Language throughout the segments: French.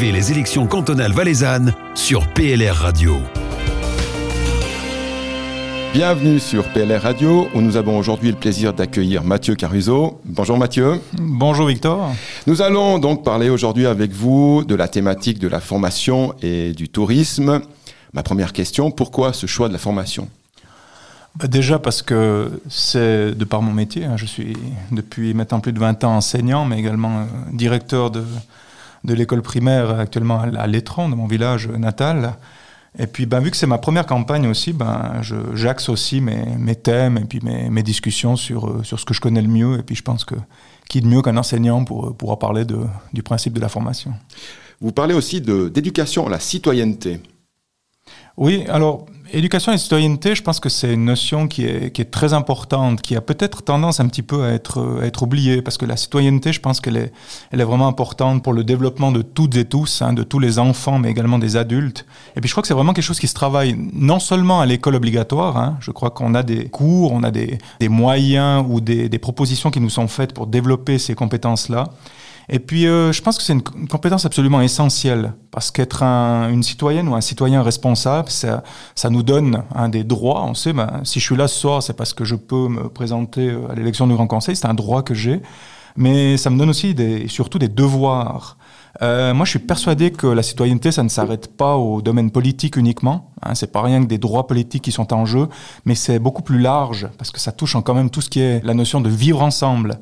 Suivez les élections cantonales valaisannes sur PLR Radio. Bienvenue sur PLR Radio où nous avons aujourd'hui le plaisir d'accueillir Mathieu Caruso. Bonjour Mathieu. Bonjour Victor. Nous allons donc parler aujourd'hui avec vous de la thématique de la formation et du tourisme. Ma première question, pourquoi ce choix de la formation? Bah, Déjà parce que c'est de par mon métier. Hein. je suis depuis maintenant plus de 20 ans enseignant, mais également euh, directeur de, de l'école primaire actuellement à Létran, de mon village natal. Et puis, ben, vu que c'est ma première campagne aussi, ben, j'axe aussi mes, mes, thèmes et puis mes, mes, discussions sur, euh, sur ce que je connais le mieux. Et puis, je pense que qui de mieux qu'un enseignant pour pouvoir parler de, du principe de la formation. Vous parlez aussi d'éducation à la citoyenneté. Oui, alors éducation et citoyenneté, je pense que c'est une notion qui est, qui est, très importante, qui a peut-être tendance un petit peu à être, à être oubliée, parce que la citoyenneté, je pense qu'elle est, elle est vraiment importante pour le développement de toutes et tous, hein, de tous les enfants, mais également des adultes. Et puis je crois que c'est vraiment quelque chose qui se travaille non seulement à l'école obligatoire, hein, je crois qu'on a des cours, on a des, des moyens ou des, des propositions qui nous sont faites pour développer ces compétences-là. Et puis, euh, je pense que c'est une, compétence absolument essentielle, parce qu'être une citoyenne ou un citoyen responsable, ça, nous donne un des droits. On sait, ben, si je suis là ce soir, c'est parce que je peux me présenter euh, à l'élection du Grand Conseil, c'est un droit que j'ai. Mais ça me donne aussi des, surtout des devoirs. Euh, moi, je suis persuadé que la citoyenneté, ça ne s'arrête pas au domaine politique uniquement. Hein, c'est pas rien que des droits politiques qui sont en jeu, mais c'est beaucoup plus large parce que ça touche en quand même tout ce qui est la notion de vivre ensemble.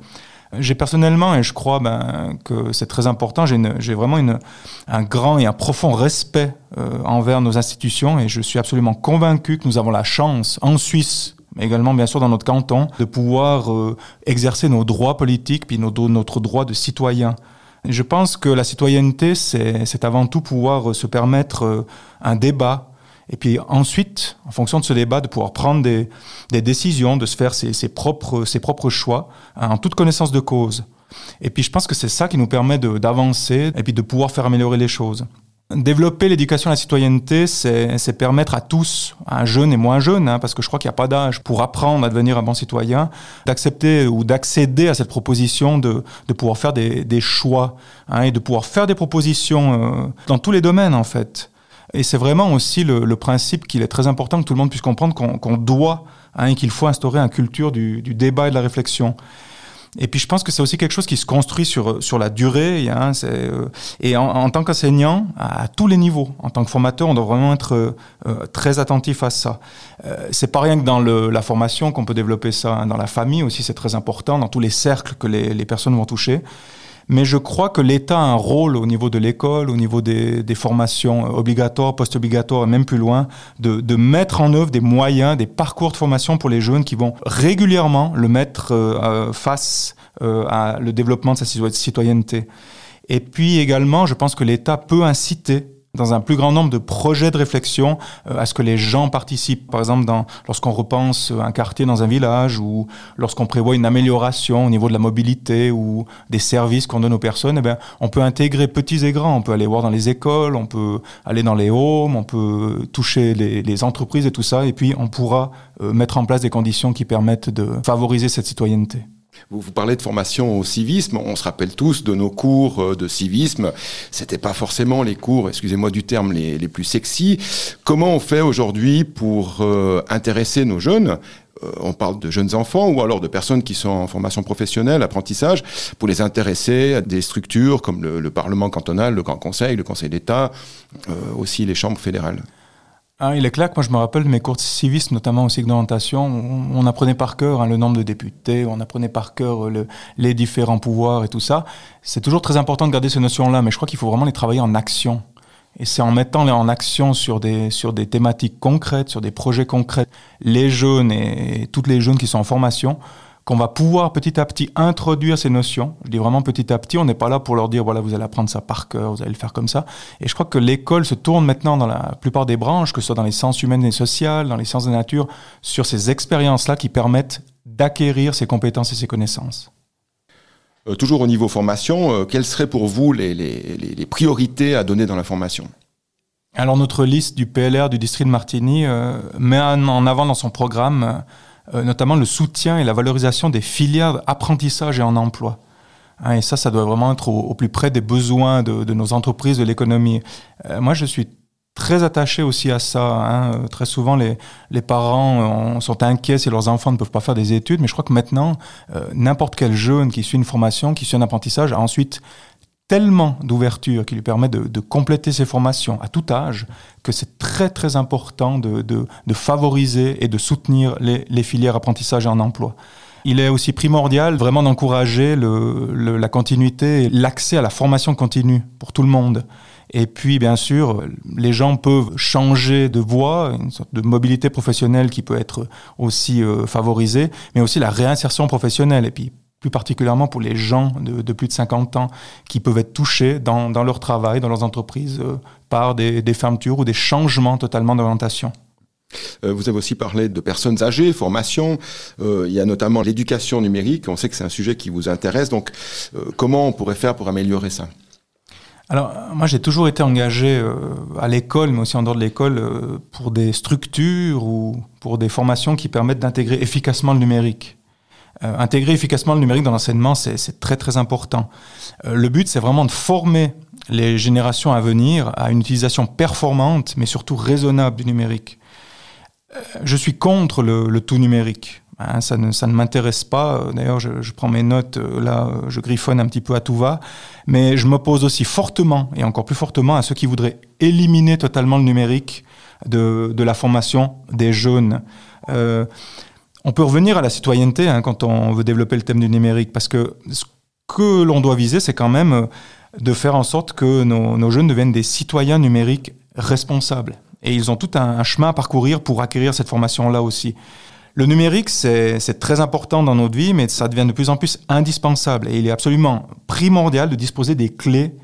J'ai personnellement, et je crois ben, que c'est très important, j'ai vraiment un grand et un profond respect euh, envers nos institutions et je suis absolument convaincu que nous avons la chance en Suisse mais également bien sûr dans notre canton, de pouvoir euh, exercer nos droits politiques puis notre droit de citoyen. je pense que la citoyenneté, c'est avant tout pouvoir se permettre euh, un débat, et puis ensuite, en fonction de ce débat, de pouvoir prendre des, décisions, de se faire ses, propres, choix hein, en toute connaissance de cause. Et puis je pense que c'est ça qui nous permet d'avancer et puis de pouvoir faire améliorer les choses. Développer l'éducation à la citoyenneté, c'est permettre à tous, à jeunes et moins jeunes, hein, parce que je crois qu'il n'y a pas d'âge pour apprendre à devenir un bon citoyen, d'accepter ou d'accéder à cette proposition de, de pouvoir faire des, des choix hein, et de pouvoir faire des propositions euh, dans tous les domaines en fait. Et c'est vraiment aussi le, le principe qu'il est très important que tout le monde puisse comprendre qu'on doit hein, et qu'il faut instaurer une culture du, du, débat et de la réflexion. Et puis je pense que c'est aussi quelque chose qui se construit sur, sur la durée. Hein, euh, et en, en tant qu'enseignant, à, tous les niveaux, en tant que formateur, on doit vraiment être euh, très attentif à ça. Euh, c'est pas rien que dans le, la formation qu'on peut développer ça. Hein, dans la famille aussi, c'est très important, dans tous les cercles que les, les personnes vont toucher. Mais je crois que l'État a un rôle au niveau de l'école, au niveau des, des formations obligatoires, post-obligatoires et même plus loin, de, de, mettre en œuvre des moyens, des parcours de formation pour les jeunes qui vont régulièrement le mettre euh, face euh, à le développement de sa citoyenneté. Et puis également, je pense que l'État peut inciter dans un plus grand nombre de projets de réflexion euh, à ce que les gens participent. Par exemple, lorsqu'on repense un quartier dans un village ou lorsqu'on prévoit une amélioration au niveau de la mobilité ou des services qu'on donne aux personnes, eh bien, on peut intégrer petits et grands. On peut aller voir dans les écoles, on peut aller dans les homes, on peut toucher les, les entreprises et tout ça. Et puis, on pourra euh, mettre en place des conditions qui permettent de favoriser cette citoyenneté. Vous, vous, parlez de formation au civisme. On se rappelle tous de nos cours euh, de civisme. C'était pas forcément les cours, excusez-moi du terme, les, les, plus sexy. Comment on fait aujourd'hui pour euh, intéresser nos jeunes euh, on parle de jeunes enfants ou alors de personnes qui sont en formation professionnelle, apprentissage, pour les intéresser à des structures comme le, le Parlement cantonal, le Grand Conseil, le Conseil d'État, aussi les chambres fédérales? Il est clair que moi je me rappelle de mes cours de civisme, notamment au cycle d'orientation, on, apprenait par cœur hein, le nombre de députés, on apprenait par cœur le, les différents pouvoirs et tout ça. C'est toujours très important de garder ces notions-là, mais je crois qu'il faut vraiment les travailler en action. Et c'est en mettant les en action sur des, sur des thématiques concrètes, sur des projets concrets, les jeunes et, et toutes les jeunes qui sont en formation, qu'on va pouvoir petit à petit introduire ces notions. Je dis vraiment petit à petit, on n'est pas là pour leur dire, voilà, vous allez apprendre ça par cœur, vous allez le faire comme ça. Et je crois que l'école se tourne maintenant dans la plupart des branches, que ce soit dans les sciences humaines et sociales, dans les sciences de la nature, sur ces expériences-là qui permettent d'acquérir ces compétences et ces connaissances. Euh, toujours au niveau formation, euh, quelles seraient pour vous les, les, les, priorités à donner dans la formation? Alors notre liste du PLR du district de Martigny euh, met en avant dans son programme notamment le soutien et la valorisation des filières apprentissage et en emploi. Hein, et ça, ça doit vraiment être au, plus près des besoins de, nos entreprises, de l'économie. Euh, moi, je suis très attaché aussi à ça. Hein. Très souvent, les, les parents euh, sont inquiets si leurs enfants ne peuvent pas faire des études, mais je crois que maintenant, euh, n'importe quel jeune qui suit une formation, qui suit un apprentissage, a ensuite tellement d'ouverture qui lui permet de, de, compléter ses formations à tout âge que c'est très très important de, de, de, favoriser et de soutenir les, les filières apprentissage et en emploi. Il est aussi primordial vraiment d'encourager le, le, la continuité, l'accès à la formation continue pour tout le monde. Et puis, bien sûr, les gens peuvent changer de voie, une sorte de mobilité professionnelle qui peut être aussi euh, favorisée, mais aussi la réinsertion professionnelle. Et puis, plus particulièrement pour les gens de, de, plus de 50 ans qui peuvent être touchés dans, dans leur travail, dans leurs entreprises, euh, par des, des, fermetures ou des changements totalement d'orientation. Euh, vous avez aussi parlé de personnes âgées, formation. Euh, il y a notamment l'éducation numérique. On sait que c'est un sujet qui vous intéresse. Donc, comment on pourrait faire pour améliorer ça? Alors, moi, j'ai toujours été engagé euh, à l'école, mais aussi en dehors de l'école, euh, pour des structures ou pour des formations qui permettent d'intégrer efficacement le numérique. Euh, intégrer efficacement le numérique dans l'enseignement, c'est très très important. Euh, le but, c'est vraiment de former les générations à venir à une utilisation performante, mais surtout raisonnable du numérique. Euh, je suis contre le, tout numérique. Hein, ça ne, m'intéresse pas. D'ailleurs, je, prends mes notes, là, je griffonne un petit peu à tout va. Mais je m'oppose aussi fortement, et encore plus fortement, à ceux qui voudraient éliminer totalement le numérique de, la formation des jeunes. On peut revenir à la citoyenneté hein, quand on veut développer le thème du numérique, parce que ce que l'on doit viser, c'est quand même euh, de faire en sorte que nos, jeunes deviennent des citoyens numériques responsables. Et ils ont tout un, un chemin à parcourir pour acquérir cette formation-là aussi. Le numérique, c'est très important dans notre vie, mais ça devient de plus en plus indispensable. Et il est absolument primordial de disposer des clés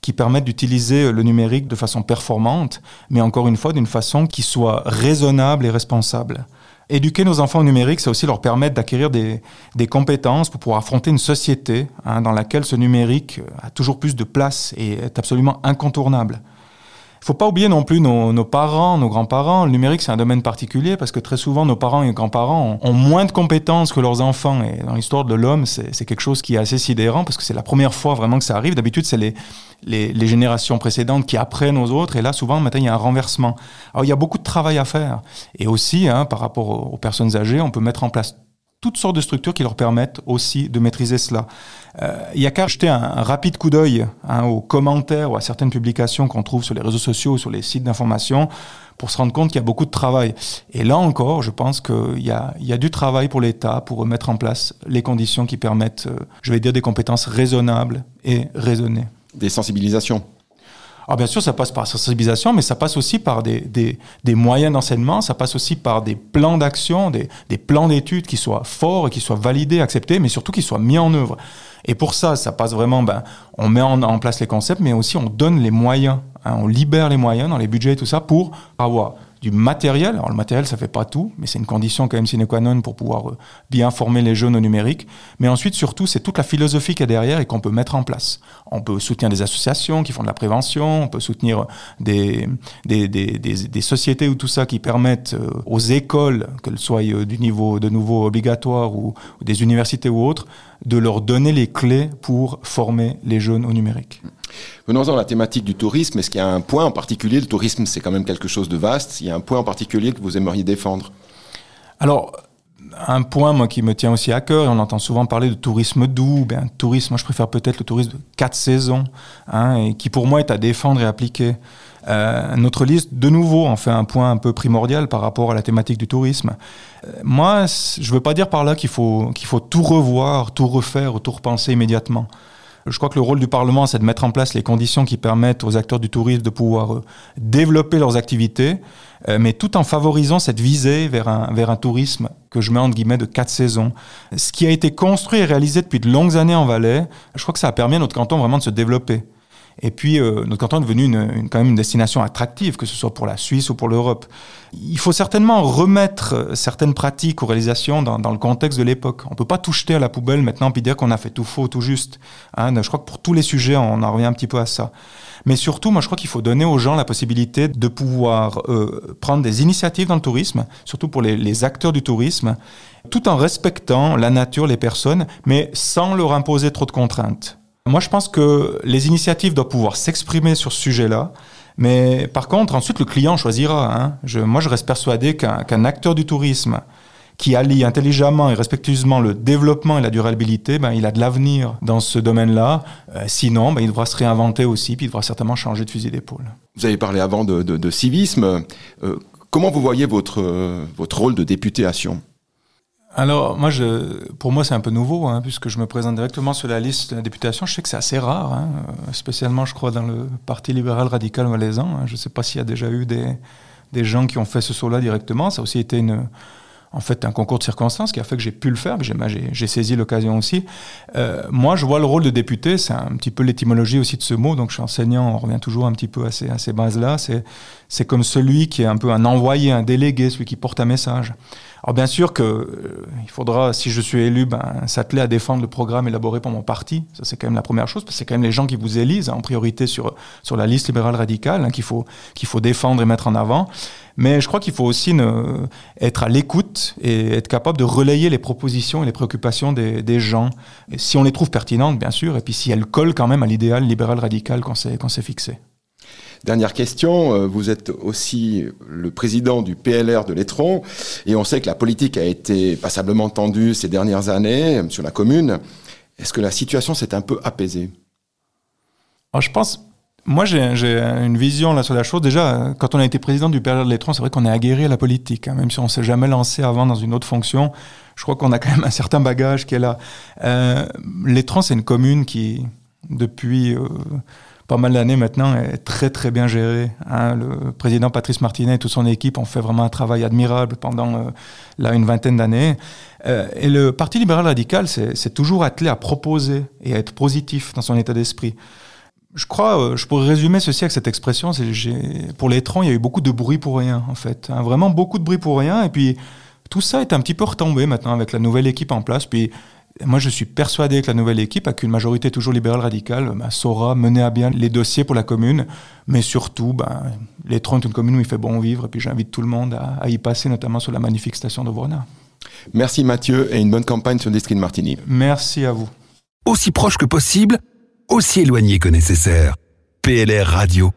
qui permettent d'utiliser le numérique de façon performante, mais encore une fois d'une façon qui soit raisonnable et responsable. Éduquer nos enfants au numérique, c'est aussi leur permettre d'acquérir des, compétences pour pouvoir affronter une société hein, dans laquelle ce numérique a toujours plus de place et est absolument incontournable. Il faut pas oublier non plus nos, nos parents, nos grands-parents. Le numérique, c'est un domaine particulier parce que très souvent, nos parents et grands-parents ont, moins de compétences que leurs enfants. Et dans l'histoire de l'homme, c'est quelque chose qui est assez sidérant parce que c'est la première fois vraiment que ça arrive. D'habitude, c'est les, les, les, générations précédentes qui apprennent aux autres. Et là, souvent, maintenant, il y a un renversement. Alors, il y a beaucoup de travail à faire. Et aussi, hein, par rapport aux personnes âgées, on peut mettre en place toutes sortes de structures qui leur permettent aussi de maîtriser cela. Euh, il y a qu'à jeter un, rapide coup d'œil hein, aux commentaires ou à certaines publications qu'on trouve sur les réseaux sociaux ou sur les sites d'information pour se rendre compte qu'il y a beaucoup de travail. Et là encore, je pense qu'il y a, il y a du travail pour l'État pour mettre en place les conditions qui permettent, euh, je vais dire, des compétences raisonnables et raisonnées. Des sensibilisations alors bien sûr, ça passe par la sensibilisation, mais ça passe aussi par des, des, des moyens d'enseignement, ça passe aussi par des plans d'action, des, des plans d'études qui soient forts et qui soient validés, acceptés, mais surtout qui soient mis en œuvre. Et pour ça, ça passe vraiment, ben, on met en, en place les concepts, mais aussi on donne les moyens, hein, on libère les moyens dans les budgets et tout ça pour avoir du matériel. Alors le matériel, ça fait pas tout, mais c'est une condition quand même sine qua non pour pouvoir euh, bien former les jeunes au numérique. Mais ensuite, surtout, c'est toute la philosophie qu'il y a derrière et qu'on peut mettre en place. On peut soutenir des associations qui font de la prévention, on peut soutenir des, des, des, des, sociétés ou tout ça qui permettent euh, aux écoles, qu'elles soient euh, du niveau de nouveau obligatoire ou des universités ou autres, de leur donner les clés pour former les jeunes au numérique. Venons-en à la thématique du tourisme. Est-ce qu'il y a un point en particulier? Le tourisme, c'est quand même quelque chose de vaste. Il y a un point en particulier que vous aimeriez défendre? Alors, un point moi qui me tient aussi à cœur et on entend souvent parler de tourisme doux ben tourisme moi je préfère peut-être le tourisme de quatre saisons hein, et qui pour moi est à défendre et appliquer. Euh, notre liste de nouveau en fait un point un peu primordial par rapport à la thématique du tourisme. Euh, moi je veux pas dire par là qu'il faut qu'il faut tout revoir tout refaire ou tout repenser immédiatement. Je crois que le rôle du Parlement, c'est de mettre en place les conditions qui permettent aux acteurs du tourisme de pouvoir euh, développer leurs activités, euh, mais tout en favorisant cette visée vers un, vers un tourisme que je mets entre guillemets de quatre saisons. Ce qui a été construit et réalisé depuis de longues années en Valais, je crois que ça a permis à notre canton vraiment de se développer. Et puis, euh, notre canton est devenu une, quand même une destination attractive, que ce soit pour la Suisse ou pour l'Europe. Il faut certainement remettre certaines pratiques ou réalisations dans, dans le contexte de l'époque. On ne peut pas tout jeter à la poubelle maintenant puis dire qu'on a fait tout faux, tout juste. Hein, je crois que pour tous les sujets, on en revient un petit peu à ça. Mais surtout, moi, je crois qu'il faut donner aux gens la possibilité de pouvoir euh, prendre des initiatives dans le tourisme, surtout pour les, les acteurs du tourisme, tout en respectant la nature, les personnes, mais sans leur imposer trop de contraintes. Moi, je pense que les initiatives doivent pouvoir s'exprimer sur ce sujet-là. Mais par contre, ensuite, le client choisira. Hein. Moi, je reste persuadé qu'un acteur du tourisme qui allie intelligemment et respectueusement le développement et la durabilité, ben, il a de l'avenir dans ce domaine-là. Euh, sinon, ben, il devra se réinventer aussi, puis il devra certainement changer de fusil d'épaule. Vous avez parlé avant de, civisme. Euh, comment vous voyez votre, votre rôle de député à Sion? Alors, moi, je, pour moi, c'est un peu nouveau, hein, puisque je me présente directement sur la liste de la députation. Je sais que c'est assez rare, hein, spécialement, je crois, dans le Parti libéral radical valaisan. Hein. Je ne sais pas s'il y a déjà eu des, des gens qui ont fait ce saut-là directement. Ça a aussi été une, en fait un concours de circonstances qui a fait que j'ai pu le faire, j'ai saisi l'occasion aussi. Euh, moi, je vois le rôle de député, c'est un petit peu l'étymologie aussi de ce mot, donc je suis enseignant, on revient toujours un petit peu à ces, à ces bases-là. C'est comme celui qui est un peu un envoyé, un délégué, celui qui porte un message. Alors bien sûr qu'il euh, faudra, si je suis élu, ben, s'atteler à défendre le programme élaboré par mon parti. Ça c'est quand même la première chose, parce que c'est quand même les gens qui vous élisent hein, en priorité sur, sur la liste libérale radicale hein, qu'il faut, qu'il faut défendre et mettre en avant. Mais je crois qu'il faut aussi ne, être à l'écoute et être capable de relayer les propositions et les préoccupations des, des gens. Si on les trouve pertinentes, bien sûr, et puis si elles collent quand même à l'idéal libéral radical qu'on s'est, qu'on s'est fixé. Dernière question, euh, vous êtes aussi le président du PLR de l'Étron et on sait que la politique a été passablement tendue ces dernières années sur la commune. Est-ce que la situation s'est un peu apaisée? Alors, Je pense, moi j'ai une vision là sur la chose. Déjà, quand on a été président du PLR de l'Étron, c'est vrai qu'on est aguerri à la politique, hein, même si on s'est jamais lancé avant dans une autre fonction. Je crois qu'on a quand même un certain bagage qui est là. Euh, c'est une commune qui, depuis... Euh, pas mal d'années maintenant, est très très bien géré. Hein. Le président Patrice Martinet et toute son équipe ont fait vraiment un travail admirable pendant euh, là une vingtaine d'années. Euh, et le Parti libéral radical s'est toujours attelé à proposer et à être positif dans son état d'esprit. Je crois, euh, je pourrais résumer ceci avec cette expression. Pour les il y a eu beaucoup de bruit pour rien en fait, hein. vraiment beaucoup de bruit pour rien. Et puis tout ça est un petit peu retombé maintenant avec la nouvelle équipe en place. Puis moi, je suis persuadé que la nouvelle équipe, avec une majorité toujours libérale radicale, bah, saura mener à bien les dossiers pour la commune. Mais surtout, bah, les 30, une commune où il fait bon vivre. Et puis j'invite tout le monde à, y passer, notamment sur la magnifique station de Vrona. Merci Mathieu et une bonne campagne sur le district de Martigny. Merci à vous. Aussi proche que possible, aussi éloigné que nécessaire. PLR Radio.